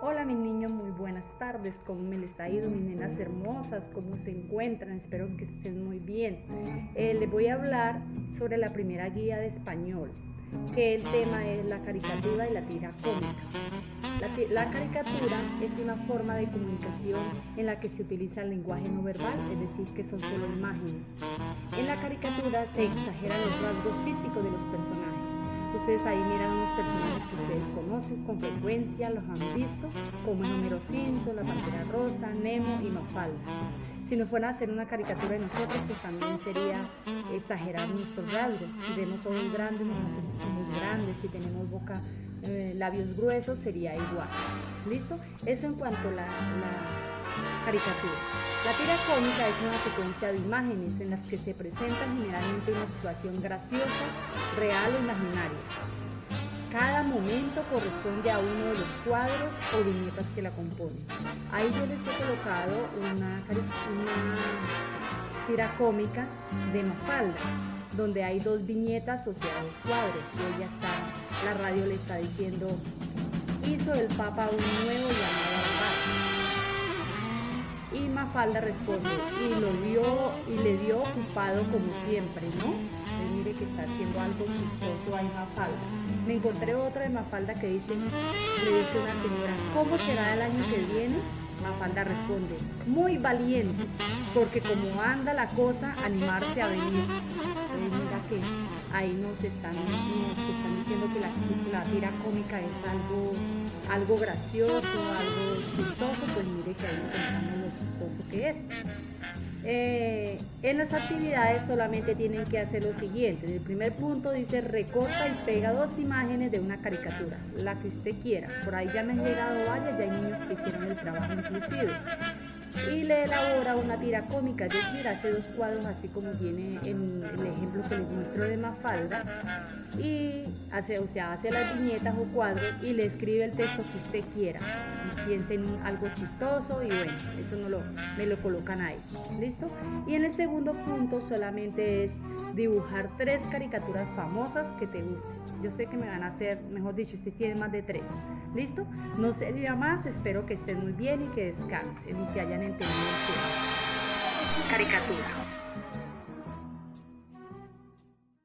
Hola mis niños, muy buenas tardes. ¿Cómo me les ha ido mis nenas hermosas? ¿Cómo se encuentran? Espero que estén muy bien. Eh, les voy a hablar sobre la primera guía de español, que el tema es la caricatura y la tira cómica. La, la, caricatura es una forma de comunicación en la que se utiliza el lenguaje no verbal, es decir, que son solo imágenes. En la caricatura se exageran los rasgos físicos de los personajes Ustedes ahí miran unos personajes que ustedes conocen con frecuencia, los han visto, como el número Simpson, la Pantera Rosa, Nemo y Mafalda. Si nos fuera a hacer una caricatura de nosotros, pues también sería exagerar nuestros rasgos. Si vemos ojos grandes, nos hacemos ojos grandes. Si tenemos boca, eh, labios gruesos, sería igual. ¿Listo? Eso en cuanto a la caricatura. La tira cómica es una secuencia de imágenes en las que se presenta generalmente una situación graciosa, real o imaginaria. Cada momento corresponde a uno de los cuadros o viñetas que la componen. Ahí yo les he colocado una, tira cómica de Mafalda, donde hay dos viñetas o sea, dos cuadros. Y ella está, la radio le está diciendo, hizo el Papa un nuevo llamado y Mafalda responde, y lo dio y le dio ocupado como siempre, ¿no? mire que está haciendo algo chistoso ahí Mafalda. Me encontré otra de Mafalda que dice, le dice una señora, ¿cómo será el año que viene? Mafalda responde, muy valiente, porque como anda la cosa, animarse a venir. mira que ahí nos están, nos están diciendo que la, tira cómica es algo, algo gracioso, algo chistoso, pues mire que ahí pensamos lo chistoso que es. Eh, en las actividades solamente tienen que hacer lo siguiente. En el primer punto dice recorta y pega dos imágenes de una caricatura, la que usted quiera. Por ahí ya me han llegado varias, ya hay niños que hicieron el trabajo inclusive y le elabora una tira cómica, es decir, hace dos cuadros así como tiene en el ejemplo que les muestro de Mafalda y hace, o sea, hace las viñetas o cuadros y le escribe el texto que usted quiera. piense en algo chistoso y bueno, eso no lo, me lo colocan ahí. ¿Listo? Y en el segundo punto solamente es dibujar tres caricaturas famosas que te gusten. Yo sé que me van a hacer, mejor dicho, usted tiene más de tres. ¿Listo? No sería más, espero que estén muy bien y que descansen y que hayan entendido que caricatura.